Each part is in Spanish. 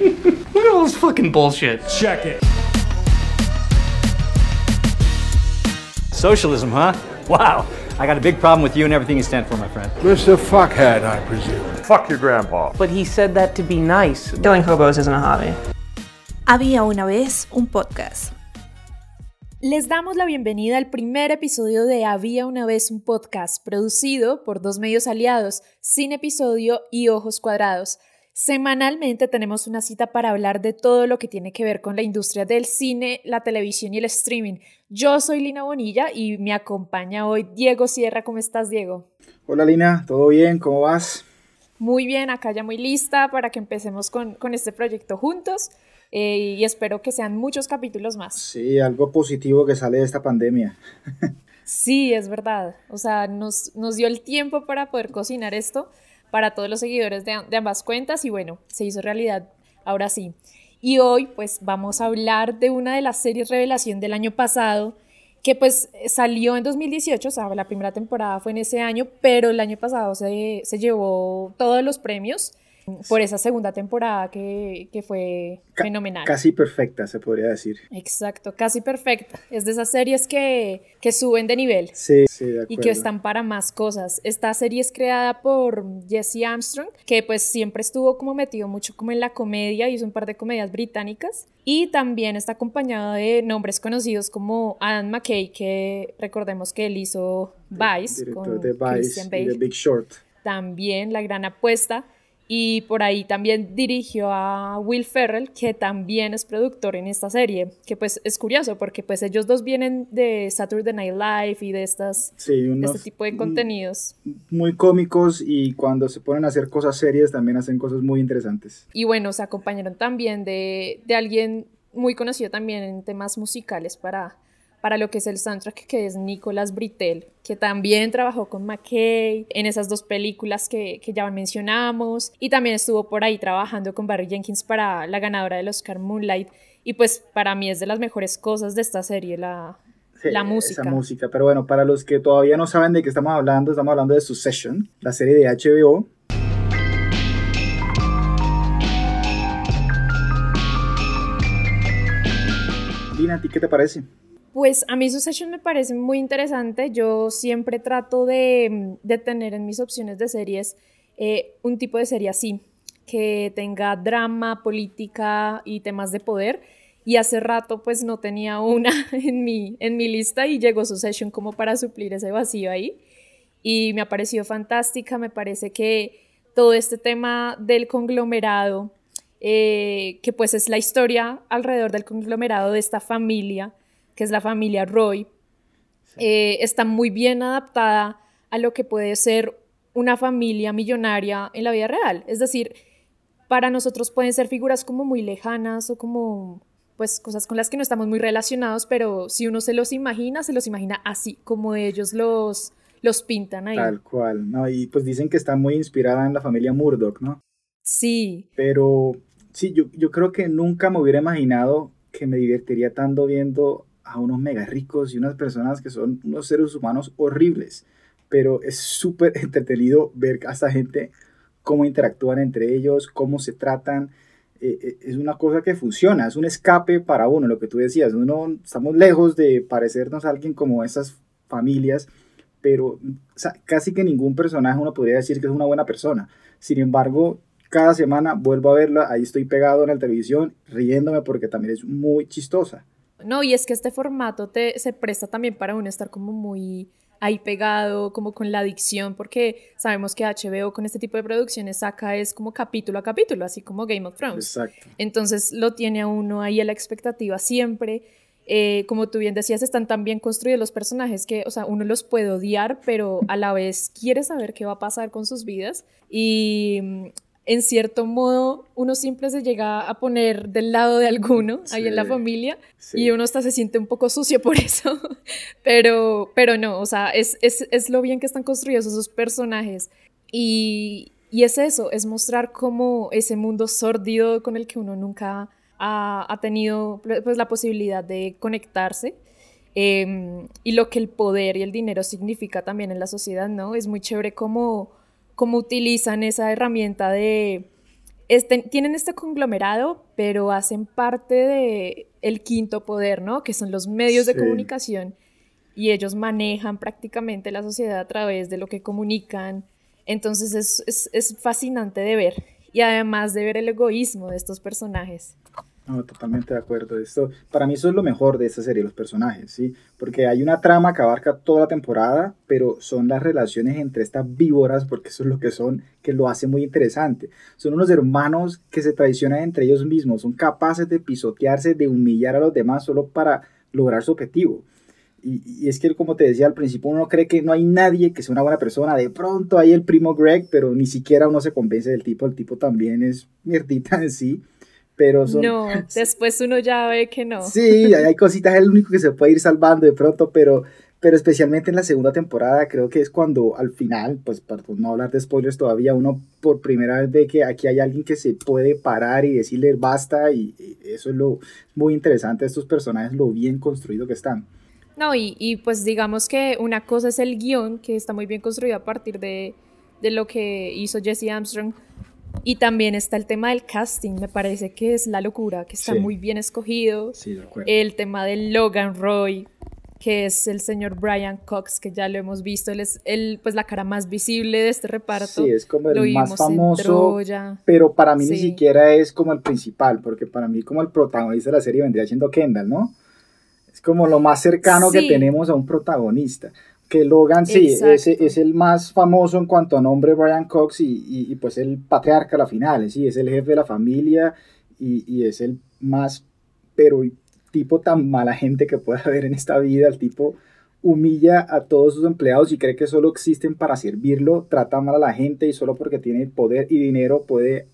Look at all this fucking bullshit. Check it. Socialism, huh? Wow. I got a big problem with you and everything you stand for, my friend. Mr. Fuckhead, I presume. Fuck your grandpa. But he said that to be nice. Killing hobos isn't a hobby. Había una vez un podcast. Les damos la bienvenida al primer episodio de Había una vez un podcast, producido por dos medios aliados, Sin Episodio y Ojos Cuadrados. Semanalmente tenemos una cita para hablar de todo lo que tiene que ver con la industria del cine, la televisión y el streaming. Yo soy Lina Bonilla y me acompaña hoy Diego Sierra. ¿Cómo estás, Diego? Hola Lina, ¿todo bien? ¿Cómo vas? Muy bien, acá ya muy lista para que empecemos con, con este proyecto juntos. Eh, y espero que sean muchos capítulos más. Sí, algo positivo que sale de esta pandemia. sí, es verdad. O sea, nos, nos dio el tiempo para poder cocinar esto para todos los seguidores de, ambas cuentas y bueno, se hizo realidad ahora sí. Y hoy pues vamos a hablar de una de las series revelación del año pasado que pues salió en 2018, o sea, la primera temporada fue en ese año, pero el año pasado se, se llevó todos los premios por esa segunda temporada que, que fue fenomenal. Casi perfecta, se podría decir. Exacto, casi perfecta. Es de esas series que, que suben de nivel. Sí, sí, de acuerdo. Y que están para más cosas. Esta serie es creada por Jesse Armstrong, que pues siempre estuvo como metido mucho como en la comedia, hizo un par de comedias británicas. Y también está acompañado de nombres conocidos como Adam McKay, que recordemos que él hizo Vice. Director con de Vice Christian y Bale. The Big Short. También la gran apuesta. Y por ahí también dirigió a Will Ferrell, que también es productor en esta serie, que pues es curioso porque pues ellos dos vienen de Saturday Night Live y de, estas, Sí, de este tipo de contenidos. muy cómicos y cuando se ponen a hacer cosas serias también hacen cosas muy interesantes. Y bueno, se acompañaron también de, de alguien muy conocido también en temas musicales para, para lo que es el soundtrack, que es Nicolas Britell, que también trabajó con McKay en esas dos películas que, que ya mencionamos, y también estuvo por ahí trabajando con Barry Jenkins para la ganadora del Oscar Moonlight, y pues para mí es de las mejores cosas de esta serie, la, Sí, la música. Esa música. Pero bueno, para los que todavía no saben de qué estamos hablando, estamos hablando de Succession, la serie de HBO. Lina, ¿a ti qué te parece? Pues a mí Succession me parece muy interesante. Yo siempre trato de, de tener en mis opciones de series eh, un tipo de serie así, que tenga drama, política y temas de poder. Y hace rato pues no tenía una en mi, en mi lista y llegó Succession como para suplir ese vacío ahí. Y me ha parecido fantástica, me parece que todo este tema del conglomerado, eh, que pues es la historia alrededor del conglomerado de esta familia, que es la familia Roy, eh, está muy bien adaptada a lo que puede ser una familia millonaria en la vida real. Es decir, para nosotros pueden ser figuras como muy lejanas o como pues cosas con las que no estamos muy relacionados, pero si uno se los imagina, se los imagina así, como ellos los, los pintan ahí. Tal cual, ¿no? Y pues dicen que está muy inspirada en la familia Murdoch, ¿no? Sí, Pero sí, yo, yo creo que nunca me hubiera imaginado que me divertiría tanto viendo a unos mega ricos y unas personas que son unos seres humanos horribles. Pero es súper entretenido ver a esta gente cómo interactúan entre ellos, cómo se tratan. Eh, eh, es una cosa que funciona, es un escape para uno, lo que tú decías. Uno, estamos lejos de parecernos a alguien como esas familias, pero casi que ningún personaje uno podría decir que es una buena persona. Sin embargo, cada semana vuelvo a verla, ahí estoy pegado en la televisión, riéndome porque también es muy chistosa. No, y es que este formato te, se presta también para uno estar como muy ahí pegado, como con la adicción, porque sabemos que HBO con este tipo de producciones saca es como capítulo a capítulo, así como Game of Thrones. Exacto. Entonces lo tiene a uno ahí a la expectativa siempre. Eh, como tú bien decías, están tan bien construidos los personajes que, o sea, uno los puede odiar, pero a la vez quiere saber qué va a pasar con sus vidas. Y en cierto modo, uno siempre se llega a poner del lado de alguno ahí en la Sí, familia sí. y uno hasta se siente un poco sucio por eso. pero, pero no, o sea, es, es, es lo bien que están construidos esos personajes. Y, y es eso, es mostrar cómo ese mundo sórdido con el que uno nunca ha, ha tenido pues, la posibilidad de conectarse. eh, y lo que el poder y el dinero significa también en la sociedad, ¿no? Es muy chévere cómo, cómo utilizan esa herramienta de este, tienen este conglomerado, pero hacen parte de el quinto poder, ¿no? Que son los medios de comunicación y ellos manejan prácticamente la sociedad a través de lo que comunican. Entonces es, es, es fascinante de ver y además de ver el egoísmo de estos personajes. No, totalmente de acuerdo. Esto, para mí eso es lo mejor de esta serie, los personajes, ¿sí? Porque hay una trama que abarca toda la temporada, pero son las relaciones entre estas víboras, porque eso es lo que son, que lo hace muy interesante. Son unos hermanos que se traicionan entre ellos mismos, son capaces de pisotearse, de humillar a los demás solo para lograr su objetivo. Y, y es que, como te decía al principio, uno cree que no hay nadie que sea una buena persona. De pronto hay el primo Greg, pero ni siquiera uno se convence del tipo. El tipo también es mierdita en sí. Pero son, No, después uno ya ve que no. Sí, hay hay cositas, es el único que se puede ir salvando de pronto, pero, pero especialmente en la segunda temporada creo que es cuando al final, pues para no hablar de spoilers todavía, uno por primera vez ve que aquí hay alguien que se puede parar y decirle basta y, y eso es lo muy interesante de estos personajes, lo bien construido que están. No, y, y pues digamos que una cosa es el guion, que está muy bien construido a partir de, de lo que hizo Jesse Armstrong. Y también está el tema del casting, me parece que es la locura, que está Sí. muy bien escogido. Sí, de acuerdo. El tema de Logan Roy, que es el señor Brian Cox, que ya lo hemos visto, él es el, pues la cara más visible de este reparto. Sí, es como lo el más vimos en famoso, pero para mí ni siquiera es como el principal, porque para mí como el protagonista de la serie vendría siendo Kendall, ¿no? Es como lo más cercano que tenemos a un protagonista. Que Logan sí, es, es el más famoso en cuanto a nombre Brian Cox y, y- y, pues el patriarca a la final, sí, es el jefe de la familia y, y es el más, pero tipo tan mala gente que puede haber en esta vida, el tipo humilla a todos sus empleados y cree que solo existen para servirlo, trata mal a la gente y solo porque tiene poder y dinero puede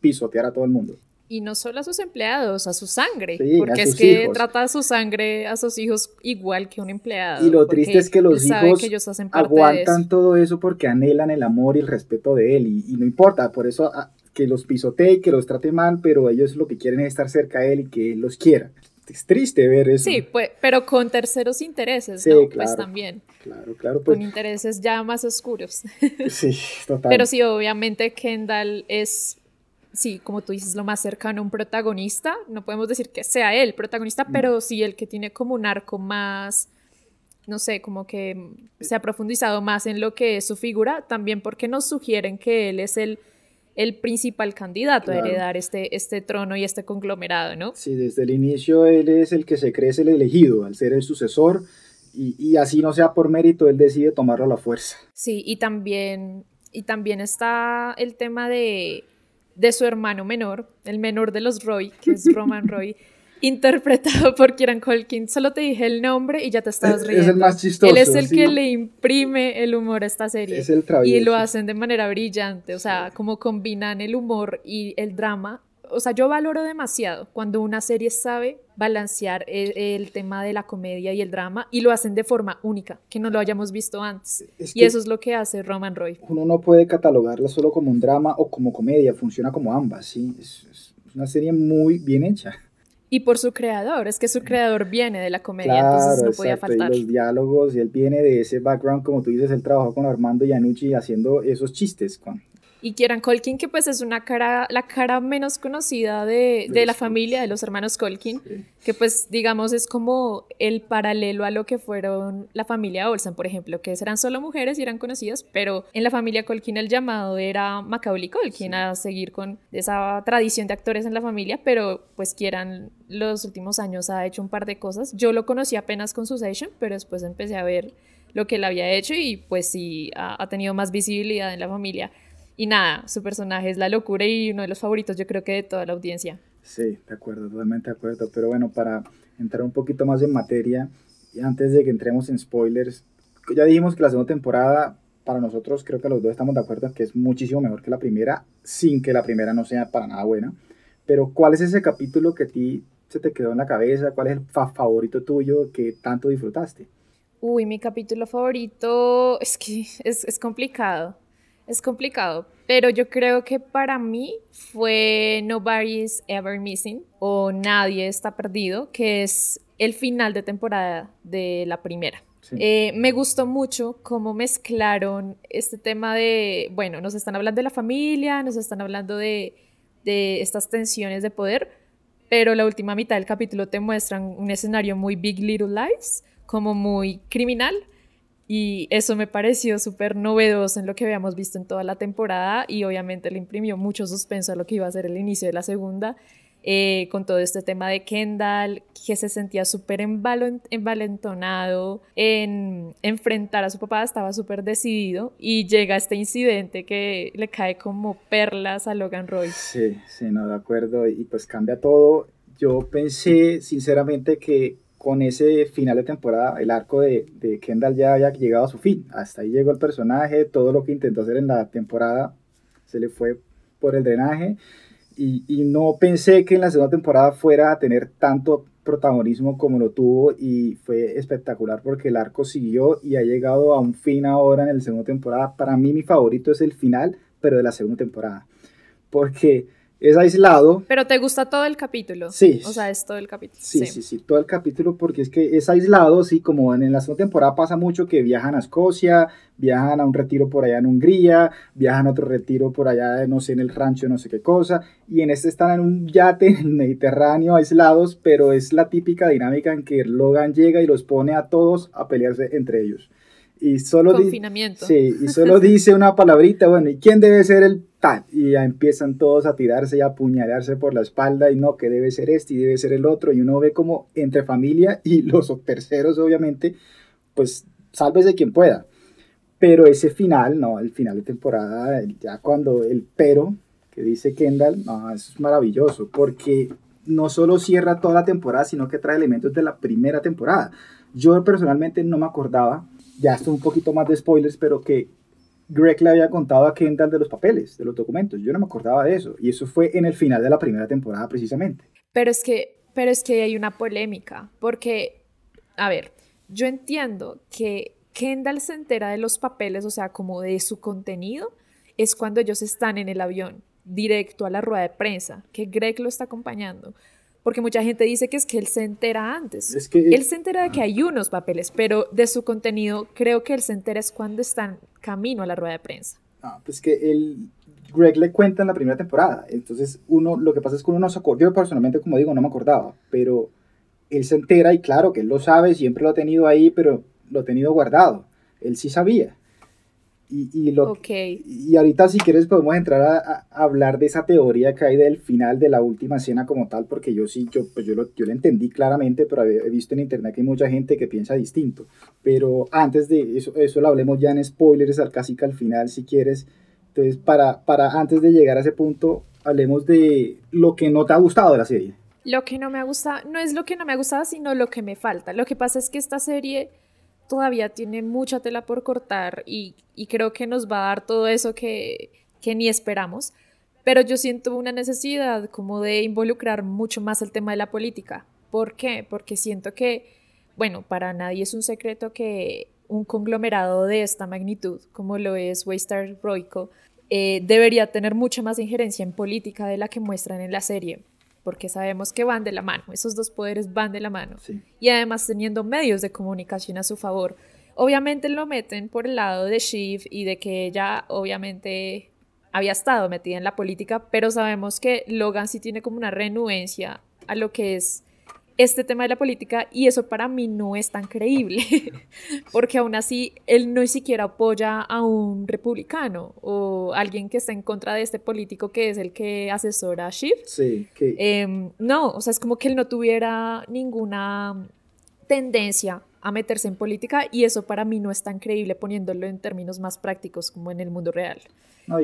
pisotear a todo el mundo. Y no solo a sus empleados, a su sangre. Sí, porque es que hijos. trata a su sangre, a sus hijos igual que un empleado. Y lo triste es que los hijos que ellos hacen parte de aguantan eso. todo eso porque anhelan el amor y el respeto de él y, y no importa, por eso ah, que los pisotee y que los trate mal, pero ellos lo que quieren es estar cerca de él y que él los quiera. Es triste ver eso. Sí, pues, pero con terceros intereses, Sí, ¿no? Pues claro. también, Claro, claro, pues con intereses ya más oscuros. sí, total. Pero sí, obviamente Kendall es, sí, como tú dices, lo más cercano a un protagonista. No podemos decir que sea él protagonista, Mm. pero sí el que tiene como un arco más, no sé, como que se ha profundizado más en lo que es su figura, también porque nos sugieren que él es el, el principal candidato Claro. a heredar este, este trono y este conglomerado, ¿no? Sí, desde el inicio él es el que se cree es el elegido, al ser el sucesor, y, y así no sea por mérito, él decide tomarlo a la fuerza. Sí, y también, y también está el tema de, de su hermano menor, el menor de los Roy, que es Roman Roy, interpretado por Kieran Culkin. Solo te dije el nombre y ya te estabas Es- es riendo. el más chistoso, Él es el sí. que le imprime el humor a esta serie. Es el y lo hacen de manera brillante, o sea, como combinan el humor y el drama. O sea, yo valoro demasiado cuando una serie sabe balancear el, el tema de la comedia y el drama y lo hacen de forma única, que no lo hayamos visto antes. Es Y que- eso es lo que hace Roman Roy. uno no puede catalogarla solo como un drama o como comedia, funciona como ambas, ¿sí? Es, es una serie muy bien hecha. Y por su creador, es que su creador viene de la comedia, Claro, entonces no podía exacto, faltar. y los diálogos, y él viene de ese background, como tú dices, él trabajó con Armando Iannucci haciendo esos chistes. Con, Y Kieran Colkin, que pues es una cara, la cara menos conocida de, de la familia, de los hermanos Colkin, que pues digamos es como el paralelo a lo que fueron la familia Olsen, por ejemplo, que eran solo mujeres y eran conocidas, pero en la familia Colkin el llamado era Macaulay Colkin a seguir con esa tradición de actores en la familia, pero pues Kieran los últimos años ha hecho un par de cosas. Yo lo conocí apenas con Succession, pero después empecé a ver lo que él había hecho y pues sí ha, ha tenido más visibilidad en la familia. Y nada, su personaje es la locura y uno de los favoritos yo creo que de toda la audiencia. Sí, de acuerdo, totalmente de acuerdo. Pero bueno, para entrar un poquito más en materia, y antes de que entremos en spoilers, ya dijimos que la segunda temporada, para nosotros, creo que los dos estamos de acuerdo que es muchísimo mejor que la primera, sin que la primera no sea para nada buena. Pero, ¿cuál es ese capítulo que a ti se te quedó en la cabeza? ¿Cuál es el fa- favorito tuyo que tanto disfrutaste? Uy, mi capítulo favorito es que es, es complicado, es complicado, pero yo creo que para mí fue Nobody's Ever Missing o Nadie está perdido, que es el final de temporada de la primera. Sí. Eh, me gustó mucho cómo mezclaron este tema de, bueno, nos están hablando de la familia, nos están hablando de, de estas tensiones de poder, pero la última mitad del capítulo te muestran un escenario muy Big Little Lies, como muy criminal, y eso me pareció súper novedoso en lo que habíamos visto en toda la temporada y obviamente le imprimió mucho suspenso a lo que iba a ser el inicio de la segunda. Eh, con todo este tema de Kendall, que se sentía súper envalentonado en enfrentar a su papá, estaba súper decidido y llega este incidente que le cae como perlas a Logan Roy. Sí, sí, no, de acuerdo, y pues cambia todo. Yo pensé sinceramente que con ese final de temporada, el arco de, Kendall ya había llegado a su fin. Hasta ahí llegó el personaje, todo lo que intentó hacer en la temporada se le fue por el drenaje. Y, y, no pensé que en la segunda temporada fuera a tener tanto protagonismo como lo tuvo y fue espectacular porque el arco siguió y ha llegado a un fin ahora en la segunda temporada. Para mí mi favorito es el final, pero de la segunda temporada. Porque es aislado. Pero te gusta todo el capítulo. Sí. O sea, es todo el capítulo. Sí, sí, sí, todo el capítulo porque es que es aislado, sí, como en la segunda temporada pasa mucho que viajan a Escocia, viajan a un retiro por allá en Hungría, viajan a otro retiro por allá, no sé, en el rancho, no sé qué cosa, y en este están en un yate en Mediterráneo aislados, pero es la típica dinámica en que Logan llega y los pone a todos a pelearse entre ellos. Y solo Confinamiento. Sí, y solo dice una palabrita, bueno, ¿y quién debe ser el tal? Y ya empiezan todos a tirarse y a apuñalarse por la espalda y no, que debe ser este y debe ser el otro. Y uno ve como entre familia y los terceros, obviamente, pues sálvese quien pueda. Pero ese final, no, el final de temporada, ya cuando el pero que dice Kendall, no, eso es maravilloso, porque no solo cierra toda la temporada, sino que trae elementos de la primera temporada. Yo personalmente no me acordaba ya esto un poquito más de spoilers, pero que Greg le había contado a Kendall de los papeles, de los documentos. Yo no me acordaba de eso. Y eso fue en el final de la primera temporada precisamente. Pero es que, pero es que hay una polémica, porque, a ver, yo entiendo que Kendall se entera de los papeles, o sea, como de su contenido, es cuando ellos están en el avión, directo a la rueda de prensa, que Greg lo está acompañando porque mucha gente dice que es que él se entera antes. Es que, él se entera de que hay unos papeles, pero de su contenido creo que él se entera es cuando están camino a la rueda de prensa. Ah, pues que él, Greg le cuenta en la primera temporada, entonces uno, lo que pasa es que uno no se acuerda, yo personalmente como digo no me acordaba, pero él se entera y claro que él lo sabe, siempre lo ha tenido ahí, pero lo ha tenido guardado, él sí sabía. Y, y, lo, y ahorita si quieres podemos entrar a, hablar de esa teoría que hay del final de la última escena como tal, porque yo sí, yo, pues yo, lo, yo lo entendí claramente, pero he visto en internet que hay mucha gente que piensa distinto. Pero antes de eso, eso lo hablemos ya en spoilers, al casi que al final si quieres. Entonces, para, para antes de llegar a ese punto, hablemos de lo que no te ha gustado de la serie. Lo que no me ha gustado, no es lo que no me ha gustado, sino lo que me falta. Lo que pasa es que esta serie todavía tiene mucha tela por cortar y, creo que nos va a dar todo eso que, ni esperamos. Pero yo siento una necesidad como de involucrar mucho más el tema de la política. ¿Por qué? Porque siento que, bueno, para nadie es un secreto que un conglomerado de esta magnitud, como lo es Waystar Royco, eh, debería tener mucha más injerencia en política de la que muestran en la serie porque sabemos que van de la mano, esos dos poderes van de la mano. Y además teniendo medios de comunicación a su favor. Obviamente lo meten por el lado de Shiv y de que ella obviamente había estado metida en la política, pero sabemos que Logan sí tiene como una renuencia a lo que es este tema de la política y eso para mí no es tan creíble, porque aún así él no siquiera apoya a un republicano o alguien que está en contra de este político que es el que asesora a Shiv. Sí, em, no, o sea, es como que él no tuviera ninguna tendencia a meterse en política y eso para mí no es tan creíble poniéndolo en términos más prácticos como en el mundo real.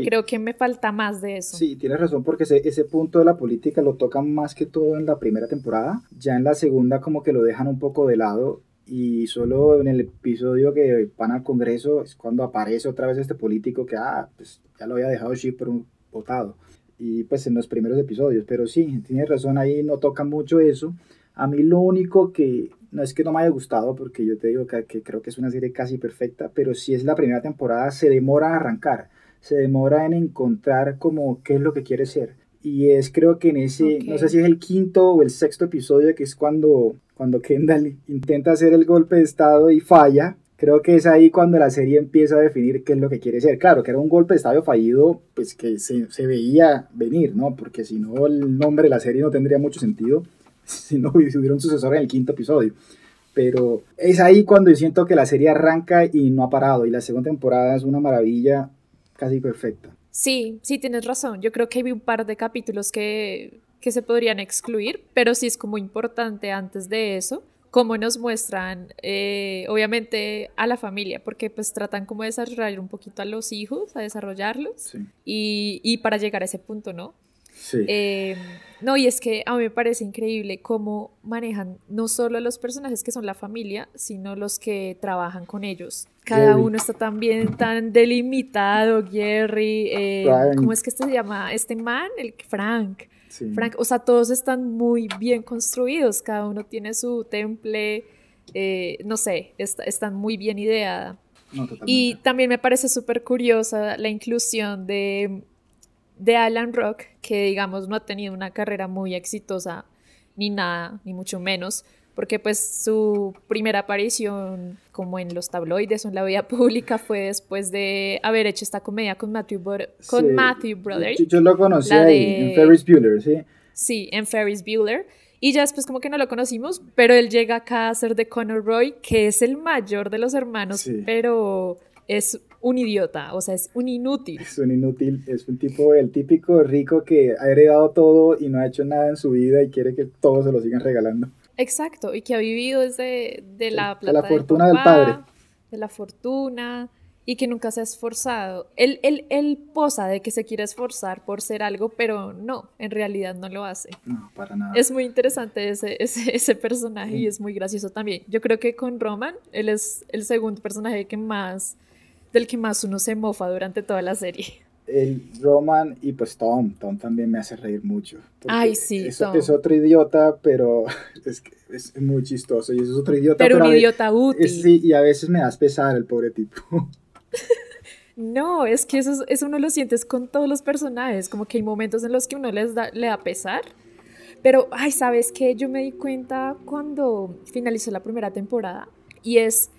Creo que me falta más de eso. Sí, tienes razón, porque ese, ese punto de la política lo tocan más que todo en la primera temporada. Ya en la segunda como que lo dejan un poco de lado y solo en el episodio que van al Congreso es cuando aparece otra vez este político que, ah, pues ya lo había dejado un votado. Y pues en los primeros episodios, pero sí, tienes razón, ahí no toca mucho eso. A mí lo único que, no es que no me haya gustado, porque yo te digo que, que creo que es una serie casi perfecta, pero si es la primera temporada, se demora a arrancar se demora en encontrar como qué es lo que quiere ser. Y es creo que en ese, no sé si es el quinto o el sexto episodio, que es cuando, cuando Kendall intenta hacer el golpe de estado y falla. creo que es ahí cuando la serie empieza a definir qué es lo que quiere ser. Claro, que era un golpe de estadio fallido, pues que se, se veía venir, ¿no? Porque si no, el nombre de la serie no tendría mucho sentido si no hubiera un sucesor en el quinto episodio. Pero es ahí cuando yo siento que la serie arranca y no ha parado. Y la segunda temporada es una maravilla casi perfecta. Sí, sí, tienes razón. Yo creo que hay un par de capítulos que, que se podrían excluir, pero sí es como importante antes de eso cómo nos muestran, eh, obviamente, a la familia, porque pues tratan como de desarrollar un poquito a los hijos, a desarrollarlos, y, y, para llegar a ese punto, ¿no? Sí. Eh, no, y es que a mí me parece increíble cómo manejan no solo los personajes que son la familia, sino los que trabajan con ellos. Cada uno está tan bien, tan delimitado, Jerry, eh, ¿cómo es que este se llama? Este man, el Frank. Frank, o sea, todos están muy bien construidos, cada uno tiene su temple, eh, no sé, están muy bien ideada. y también me parece súper curiosa la inclusión de, de Alan Rock, que digamos no ha tenido una carrera muy exitosa, ni nada, ni mucho menos, porque pues su primera aparición como en los tabloides o en la vida pública fue después de haber hecho esta comedia con Matthew, con Matthew Broderick. Yo, lo conocí ahí, en Ferris Bueller, ¿sí? Sí, en Ferris Bueller. Y ya después como que no lo conocimos, pero él llega acá a ser de Conor Roy, que es el mayor de los hermanos, pero es un idiota, o sea, es un inútil. Es un inútil, es un tipo, el típico rico que ha heredado todo y no ha hecho nada en su vida y quiere que todos se lo sigan regalando. Exacto, y que ha vivido desde de la plata de la fortuna del, padre. De la fortuna, y que nunca se ha esforzado. Él, él, él, posa de que se quiere esforzar por ser algo, pero no, en realidad no lo hace. No, para nada. Es muy interesante ese, ese, ese personaje y es muy gracioso también. Yo creo que con Roman, él es el segundo personaje que más, del que más uno se mofa durante toda la serie el Roman y pues Tom, Tom también me hace reír mucho. Ay, sí, es, es otro idiota, pero es, es, muy chistoso y es otro idiota. Pero, un idiota útil. sí, y a veces me das pesar el pobre tipo. no, es que eso, eso uno lo sientes con todos los personajes, como que hay momentos en los que uno les da, le da pesar. Pero, ay, ¿sabes qué? Yo me di cuenta cuando finalizó la primera temporada y es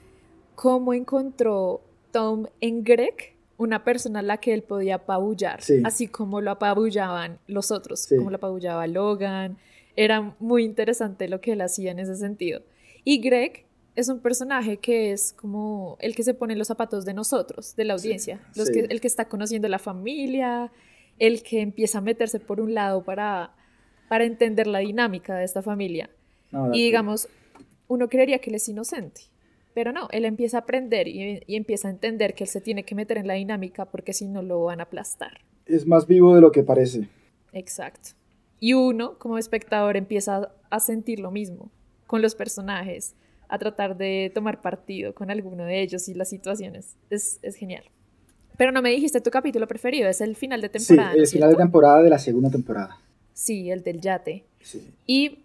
cómo encontró Tom en Greg una persona a la que él podía apabullar, así como lo apabullaban los otros, como lo apabullaba Logan. Era muy interesante lo que él hacía en ese sentido. Y Greg es un personaje que es como el que se pone en los zapatos de nosotros, de la audiencia, los que, el que está conociendo la familia, el que empieza a meterse por un lado para, para entender la dinámica de esta familia. y digamos, uno creería que él es inocente pero no, él empieza a aprender y, empieza a entender que él se tiene que meter en la dinámica porque si no lo van a aplastar. Es más vivo de lo que parece. Exacto. Y uno, como espectador, empieza a sentir lo mismo con los personajes, a tratar de tomar partido con alguno de ellos y las situaciones. Es, genial. Pero no me dijiste tu capítulo preferido, es el final de temporada. Sí, el final de temporada de la segunda temporada. Sí, el del yate. Y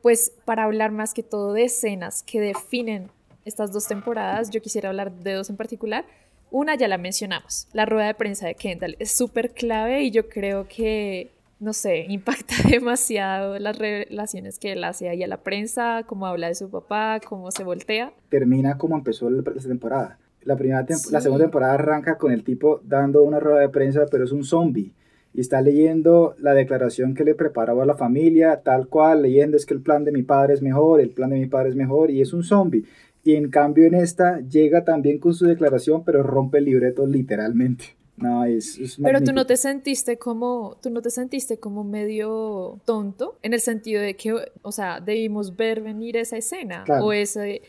pues para hablar más que todo de escenas que definen estas dos temporadas, yo quisiera hablar de dos en particular. Una ya la mencionamos, la rueda de prensa de Kendall es súper clave y yo creo que, no sé, impacta demasiado las relaciones que él hace ahí a la prensa, cómo habla de su papá, cómo se voltea. Termina como empezó la temporada. La, primera la segunda temporada arranca con el tipo dando una rueda de prensa, pero es un zombie y está leyendo la declaración que le preparaba a la familia, tal cual, leyendo es que el plan de mi padre es mejor, el plan de mi padre es mejor, y es un zombie. Y en cambio en esta llega también con su declaración, pero rompe el libreto literalmente. No, es, es Pero tú no te sentiste como, tú no te sentiste como medio tonto, en el sentido de que, o sea, debimos ver venir esa escena o ese...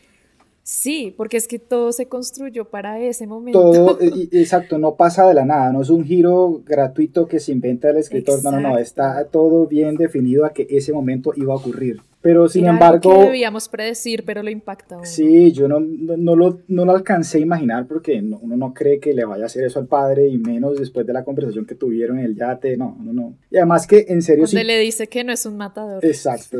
Sí, porque es que todo se construyó para ese momento. Todo, exacto, no pasa de la nada, no es un giro gratuito que se inventa el escritor, no, no, no, está todo bien definido a que ese momento iba a ocurrir. Pero sin embargo... que debíamos predecir, pero lo impacta. Sí, yo no, no, lo, no lo alcancé a imaginar porque uno no cree que le vaya a hacer eso al padre y menos después de la conversación que tuvieron en el yate, no, no, no. Y además que en serio... Donde le dice que no es un matador. Exacto,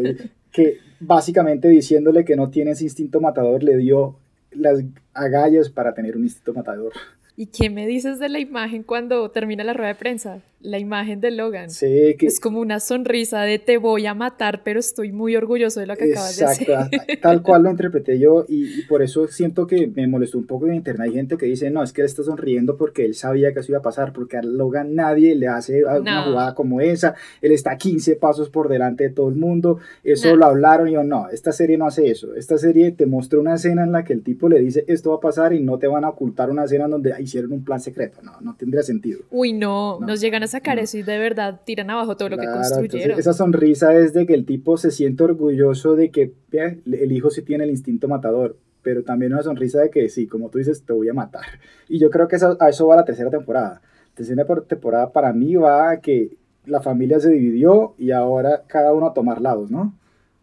que básicamente diciéndole que no tiene ese instinto matador le dio las agallas para tener un instinto matador. ¿Y qué me dices de la imagen cuando termina la rueda de prensa? la imagen de Logan. Sí, que... Es como una sonrisa de te voy a matar, pero estoy muy orgulloso de lo que acabas de hacer. Exacto, tal cual lo interpreté yo y, y, por eso siento que me molestó un poco en internet. Hay gente que dice, no, es que él está sonriendo porque él sabía que eso iba a pasar, porque a Logan nadie le hace una jugada como esa, él está 15 pasos por delante de todo el mundo, eso no. lo hablaron y yo, no, esta serie no hace eso, esta serie te muestra una escena en la que el tipo le dice, esto va a pasar y no te van a ocultar una escena donde hicieron un plan secreto, no, no tendría sentido. Uy, no, no. nos llegan a sacar no. eso y de verdad tiran abajo todo lo claro, que construyeron. esa sonrisa es de que el tipo se siente orgulloso de que vea, el hijo sí tiene el instinto matador, pero también una sonrisa de que sí, como tú dices, te voy a matar. Y yo creo que eso, a eso va la tercera temporada. La tercera temporada para mí va a que la familia se dividió y ahora cada uno a tomar lados, ¿no?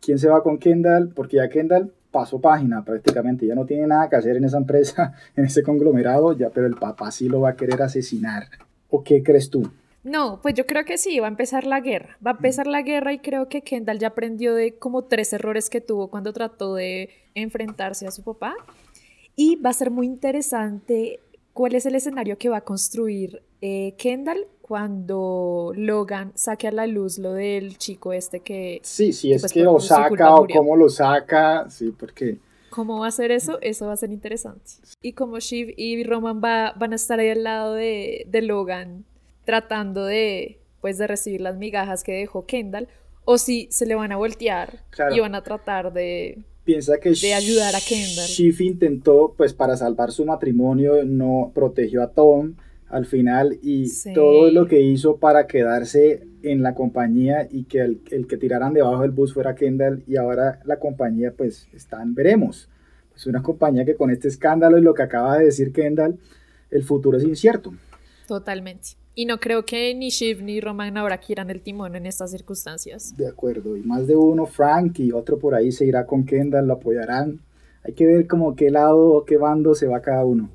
¿Quién se va con Kendall? Porque ya Kendall pasó página prácticamente, ya no tiene nada que hacer en esa empresa, en ese conglomerado, ya, pero el papá sí lo va a querer asesinar. ¿O qué crees tú? No, pues yo creo que sí, va a empezar la guerra. Va a empezar la guerra y creo que Kendall ya aprendió de como tres errores que tuvo cuando trató de enfrentarse a su papá. Y va a ser muy interesante cuál es el escenario que va a construir eh, Kendall cuando Logan saque a la luz lo del chico este que... Sí, si es pues, que lo saca o cómo lo saca, sí, porque... ¿Cómo va a ser eso? Eso va a ser interesante. Y como Shiv y Roman va, van a estar ahí al lado de, de Logan tratando de, pues, de recibir las migajas que dejó Kendall, o si se le van a voltear claro. y van a tratar de, piensa que de ayudar a Kendall. Schiff intentó, pues para salvar su matrimonio, no protegió a Tom al final y sí. todo lo que hizo para quedarse en la compañía y que el, el, que tiraran debajo del bus fuera Kendall y ahora la compañía pues están, veremos. Es una compañía que con este escándalo y lo que acaba de decir Kendall, el futuro es incierto. Totalmente. Y no creo que ni Shiv ni Roman ahora quieran el timón en estas circunstancias. De acuerdo. Y más de uno, Frank y otro por ahí se irá con Kendall, lo apoyarán. Hay que ver como qué lado o qué bando se va cada uno.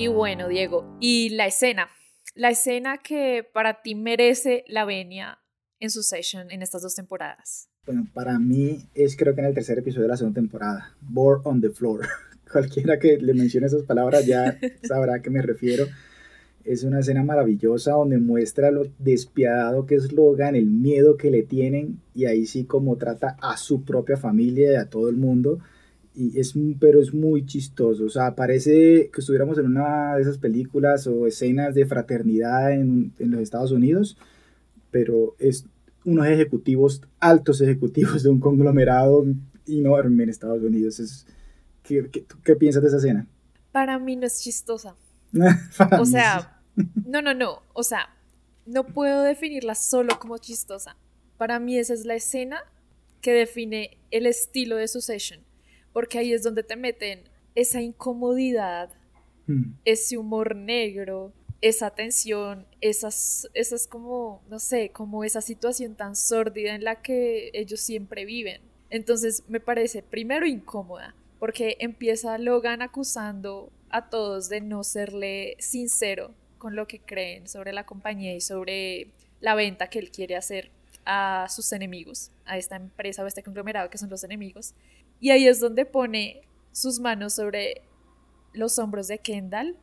Y bueno, Diego, y la escena, la escena que para ti merece la venia en su session en estas dos temporadas. Bueno, para mí es creo que en el tercer episodio de la segunda temporada, Board on the Floor. Cualquiera que le mencione esas palabras ya sabrá a qué me refiero. Es una escena maravillosa donde muestra lo despiadado que es Logan, el miedo que le tienen y ahí sí como trata a su propia familia y a todo el mundo y es, pero es muy chistoso, o sea, parece que estuviéramos en una de esas películas o escenas de fraternidad en, en los Estados Unidos, pero es unos ejecutivos, altos ejecutivos de un conglomerado enorme en Estados Unidos. Es, ¿qué, qué, ¿Qué piensas de esa escena? Para mí no es chistosa. o sea, no, no, no, o sea, no puedo definirla solo como chistosa. Para mí esa es la escena que define el estilo de su session porque ahí es donde te meten esa incomodidad, mm. ese humor negro, esa tensión, esas, esas como, no sé, como esa situación tan sórdida en la que ellos siempre viven. Entonces me parece primero incómoda, porque empieza Logan acusando a todos de no serle sincero con lo que creen sobre la compañía y sobre la venta que él quiere hacer a sus enemigos, a esta empresa o a este conglomerado que son los enemigos. Y ahí es donde pone sus manos sobre los hombros de Kendall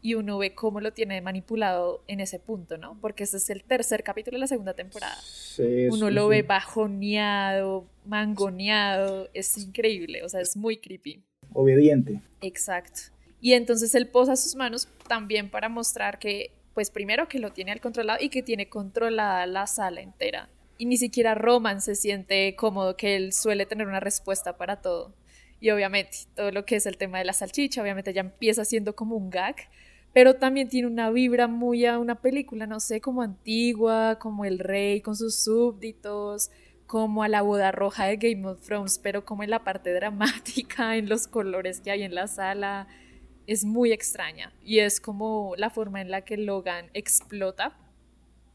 y uno ve cómo lo tiene manipulado en ese punto, ¿no? Porque ese es el tercer capítulo de la segunda temporada. Sí, uno sí, lo sí. ve bajoneado, mangoneado, es increíble, o sea, es muy creepy. Obediente. Exacto. Y entonces él posa sus manos también para mostrar que, pues primero que lo tiene al controlado y que tiene controlada la sala entera y ni siquiera Roman se siente cómodo, que él suele tener una respuesta para todo. Y obviamente todo lo que es el tema de la salchicha, obviamente ya empieza siendo como un gag, pero también tiene una vibra muy a una película, no sé, como antigua, como el rey con sus súbditos, como a la boda roja de Game of Thrones, pero como en la parte dramática, en los colores que hay en la sala, es muy extraña. Y es como la forma en la que Logan explota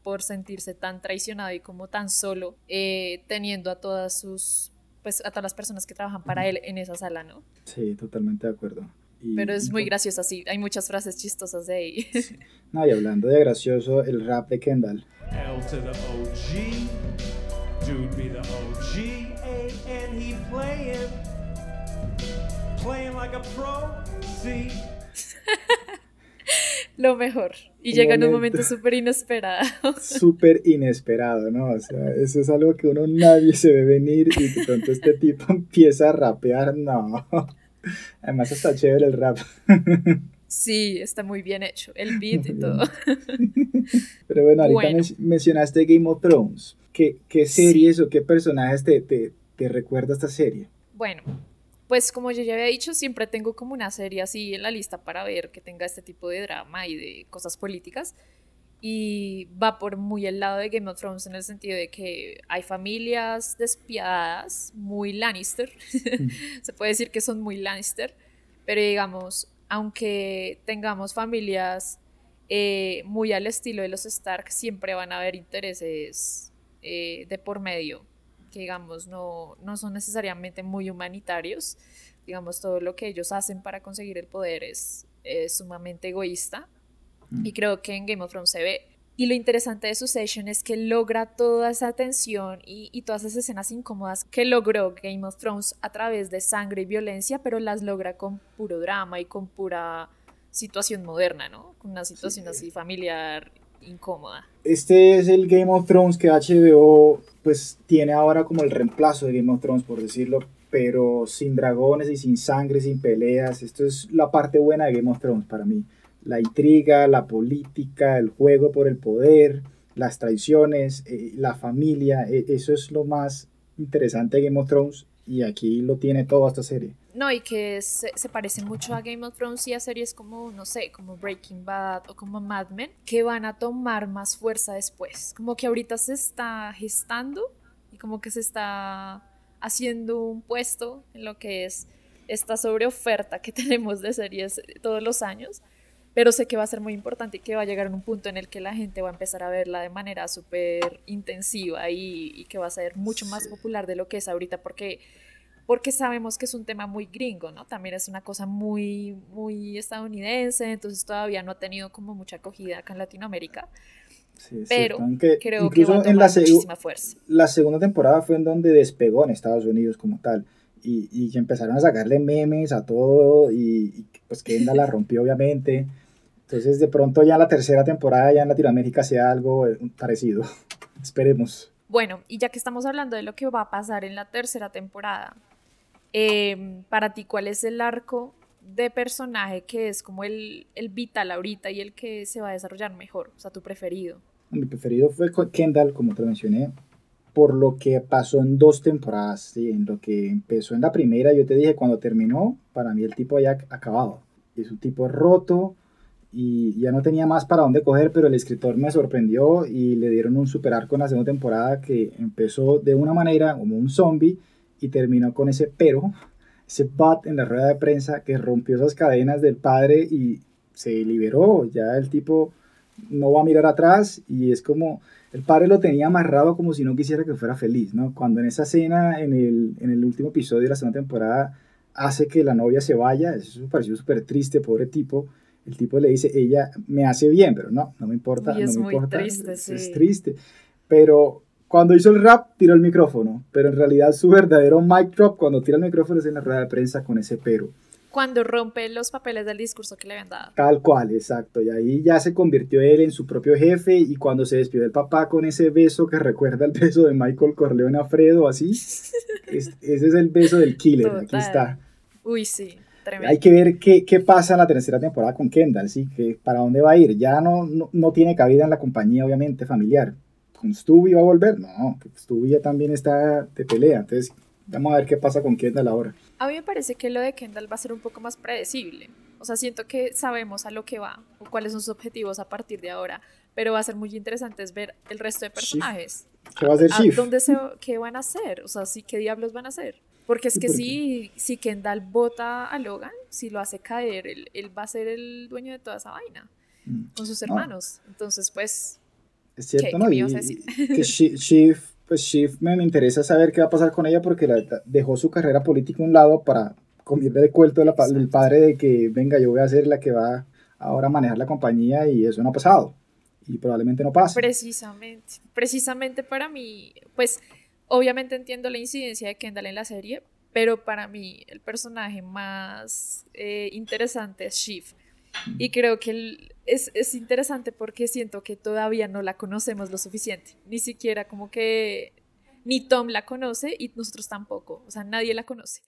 por sentirse tan traicionado y como tan solo, eh, teniendo a todas sus, pues a todas las personas que trabajan para él en esa sala, ¿no? Sí, totalmente de acuerdo. Y- Pero es y muy graciosa, sí. Hay muchas frases chistosas de ahí. No, y hablando de gracioso, el rap de Kendall. L to the OG. Dude be the OG. A and he playing. Playing like a pro. See? Lo mejor. Y Un llega en un momento. momento súper inesperado. Súper inesperado, ¿no? O sea, eso es algo que uno nadie se ve venir y de pronto este tipo empieza a rapear, no. Además está chévere el rap. Sí, está muy bien hecho. El beat y todo. Pero bueno, ahorita Bueno. men- mencionaste Game of Thrones. ¿Qué, qué series o qué personajes te, te, te recuerda esta serie? Bueno, pues como yo ya había dicho, siempre tengo como una serie así en la lista para ver que tenga este tipo de drama y de cosas políticas. Y va por muy el lado de Game of Thrones en el sentido de que hay familias despiadadas, muy Lannister. Se puede decir que son muy Lannister. Pero digamos, aunque tengamos familias eh, muy al estilo de los Stark, siempre van a haber intereses eh, de por medio que digamos no, no son necesariamente muy humanitarios. Digamos, todo lo que ellos hacen para conseguir el poder es, es sumamente egoísta. Y creo que en Game of Thrones se ve. Y lo interesante de Succession es que logra toda esa tensión y, y todas esas escenas incómodas que logró Game of Thrones a través de sangre y violencia, pero las logra con puro drama y con pura situación moderna, ¿no? Con una situación así familiar incómoda. Este es el Game of Thrones que HBO pues tiene ahora como el reemplazo de Game of Thrones, por decirlo, pero sin dragones y sin sangre, sin peleas. Esto es la parte buena de Game of Thrones para mí. La intriga, la política, el juego por el poder, las traiciones, eh, la familia, eh, eso es lo más interesante de Game of Thrones y aquí lo tiene toda esta serie. No, y que se, se parece mucho a Game of Thrones y a series como, no sé, como Breaking Bad o como Mad Men, que van a tomar más fuerza después. Como que ahorita se está gestando y como que se está haciendo un puesto en lo que es esta sobreoferta que tenemos de series todos los años. Pero sé que va a ser muy importante y que va a llegar en un punto en el que la gente va a empezar a verla de manera súper intensiva y, y que va a ser mucho más popular de lo que es ahorita porque porque sabemos que es un tema muy gringo, ¿no? También es una cosa muy, muy estadounidense, entonces todavía no ha tenido como mucha acogida acá en Latinoamérica, Sí, pero aunque creo que incluso va a en la, tomar muchísima fuerza. la segunda temporada fue en donde despegó en Estados Unidos como tal. Y, y que empezaron a sacarle memes a todo y, y pues Kendall la rompió obviamente. Entonces de pronto ya en la tercera temporada ya en Latinoamérica sea algo eh, parecido. Esperemos. Bueno, y ya que estamos hablando de lo que va a pasar en la tercera temporada, eh, para ti, ¿cuál es el arco de personaje que es como el, el vital ahorita y el que se va a desarrollar mejor? O sea, tu preferido. Mi preferido fue Kendall, como te mencioné, por lo que pasó en dos temporadas. ¿sí? En lo que empezó en la primera, yo te dije, cuando terminó, para mí el tipo había acabado. Es un tipo roto y ya no tenía más para dónde coger, pero el escritor me sorprendió y le dieron un super arco en la segunda temporada que empezó de una manera como un zombie y terminó con ese pero, ese bat en la rueda de prensa que rompió esas cadenas del padre y se liberó. Ya el tipo no va a mirar atrás y es como el padre lo tenía amarrado como si no quisiera que fuera feliz, ¿no? Cuando en esa escena, en el, en el último episodio de la segunda temporada, hace que la novia se vaya, eso me pareció súper triste, pobre tipo. El tipo le dice, ella me hace bien, pero no, no me importa, Uy, es no me muy importa. triste, sí. es triste. Pero cuando hizo el rap, tiró el micrófono, pero en realidad su verdadero mic drop cuando tira el micrófono es en la rueda de prensa con ese pero. Cuando rompe los papeles del discurso que le habían dado. Tal cual, exacto. Y ahí ya se convirtió él en su propio jefe y cuando se despidió del papá con ese beso que recuerda el beso de Michael Corleone a Fredo, así, es- ese es el beso del killer, aquí Total. está. Uy, sí, tremendo. Hay que ver qué, qué pasa en la tercera temporada con Kendall, ¿sí? Que para dónde va a ir. Ya no, no, no tiene cabida en la compañía, obviamente, familiar. ¿Con Stubby va a volver? No, Stubby ya también está de pelea. Entonces, vamos a ver qué pasa con Kendall ahora. A mí me parece que lo de Kendall va a ser un poco más predecible. O sea, siento que sabemos a lo que va o cuáles son sus objetivos a partir de ahora, pero va a ser muy interesante es ver el resto de personajes. ¿Qué va a hacer ¿A Shift? dónde se, ¿Qué van a hacer? O sea, sí, ¿qué diablos van a hacer? Porque es que porque- si, si Kendall vota a Logan, si lo hace caer, él, él va a ser el dueño de toda esa vaina Mm. con sus No. hermanos. Entonces, pues, Es cierto, ¿Qué- ¿no? qué me Y, decir? que Shiv, pues Shiv me, me interesa saber qué va a pasar con ella porque la- dejó su carrera política a un lado para el cuento de la pa- del padre de que, venga, yo voy a ser la que va ahora a manejar la compañía y eso no ha pasado. Y probablemente no pase. Precisamente, precisamente para mí, pues obviamente entiendo la incidencia de Kendall en la serie, pero para mí el personaje más eh, interesante es Shiv. Y creo que el- es, es interesante porque siento que todavía no la conocemos lo suficiente. Ni siquiera como que ni Tom la conoce y nosotros tampoco. O sea, nadie la conoce.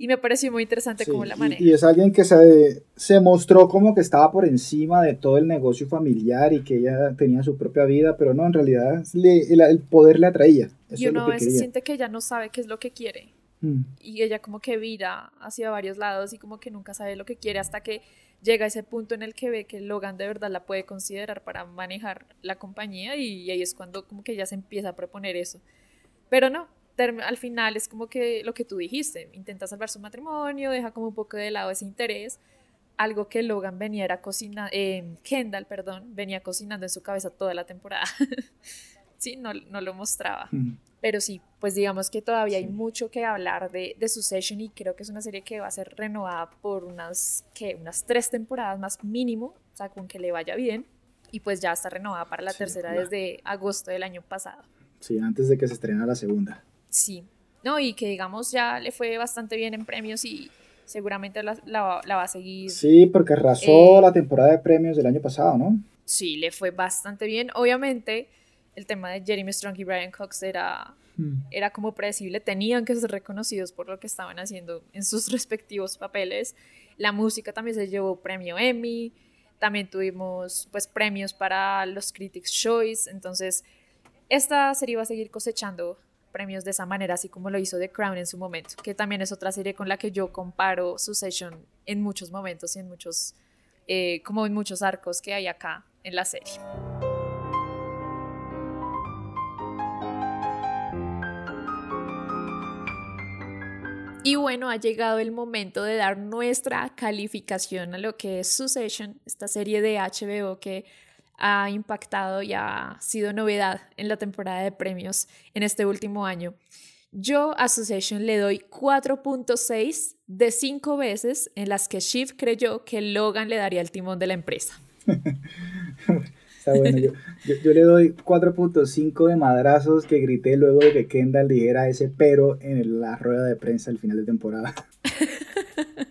Y me pareció muy interesante Sí, cómo la y- maneja. Y, es alguien que se, se mostró como que estaba por encima de todo el negocio familiar y que ella tenía su propia vida, pero no, en realidad le- el, el poder le atraía. Eso y uno a veces siente que ella no sabe qué es lo que quiere. Mm. y ella como que vira hacia varios lados y como que nunca sabe lo que quiere hasta que llega a ese punto en el que ve que Logan de verdad la puede considerar para manejar la compañía y, ahí es cuando como que ella se empieza a proponer eso. Pero no, al final es como que lo que tú dijiste, intenta salvar su matrimonio, deja como un poco de lado ese interés, algo que Logan venía era cocina, eh, Kendall, perdón, venía cocinando en su cabeza toda la temporada. sí, no, no lo mostraba. Mm. Pero sí, pues digamos que todavía hay mucho que hablar de, de Succession y creo que es una serie que va a ser renovada por unas, ¿qué? unas tres temporadas más mínimo, o sea, con que le vaya bien. Y pues ya está renovada para la Sí, tercera desde agosto del año pasado. Sí, antes de que se estrenara la segunda. Sí. No, y que digamos ya le fue bastante bien en premios y seguramente la, la- la va a seguir. Sí, porque arrasó Eh, la temporada de premios del año pasado, ¿no? Sí, le fue bastante bien. Obviamente, el tema de Jeremy Strong y Brian Cox era Mm. era como predecible, tenían que ser reconocidos por lo que estaban haciendo en sus respectivos papeles. La música también se llevó premio Emmy, también tuvimos pues premios para los Critics Choice, entonces esta serie va a seguir cosechando premios de esa manera, así como lo hizo The Crown en su momento, que también es otra serie con la que yo comparo Succession en muchos momentos y en muchos, eh, como en muchos arcos que hay acá en la serie. Y bueno, ha llegado el momento de dar nuestra calificación a lo que es Succession, esta serie de HBO que ha impactado y ha sido novedad en la temporada de premios en este último año. Yo a Succession le doy 4.6 de 5 veces en las que Shiv creyó que Logan le daría el timón de la empresa. Está bueno. Yo, yo, yo le doy 4.5 de madrazos que grité luego de que Kendall dijera ese pero en la rueda de prensa al final de temporada.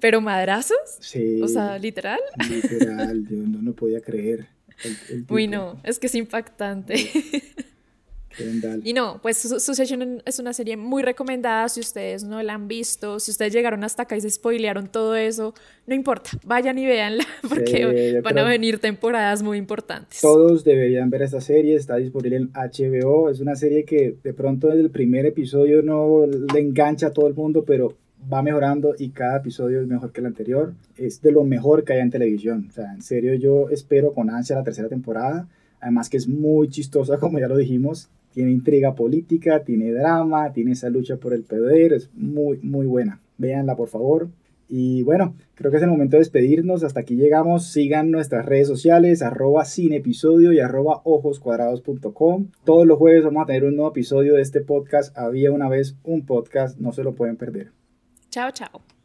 ¿Pero madrazos? Sí. O sea, literal. Literal, yo no lo podía creer. El, el tipo, Uy, no, es que es impactante. Y no, pues Su- Succession es una serie muy recomendada si ustedes no la han visto, si ustedes llegaron hasta acá y se spoilearon todo eso, no importa, vayan y véanla porque yo van a venir temporadas muy importantes. Todos deberían ver esta serie, está disponible en HBO. Es una serie que de pronto desde el primer episodio no le engancha a todo el mundo, pero va mejorando y cada episodio es mejor que el anterior. Es de lo mejor que hay en televisión. O sea, en serio, yo espero con ansia la tercera temporada. Además que es muy chistosa, como ya lo dijimos. Tiene intriga política, tiene drama, tiene esa lucha por el poder. Es muy, muy buena. Véanla, por favor. Y bueno, creo que es el momento de despedirnos. Hasta aquí llegamos. Sigan nuestras redes sociales, arroba sin y arroba ojoscuadrados.com. Todos los jueves vamos a tener un nuevo episodio de este podcast. Había una vez un podcast, no se lo pueden perder. Chao, chao.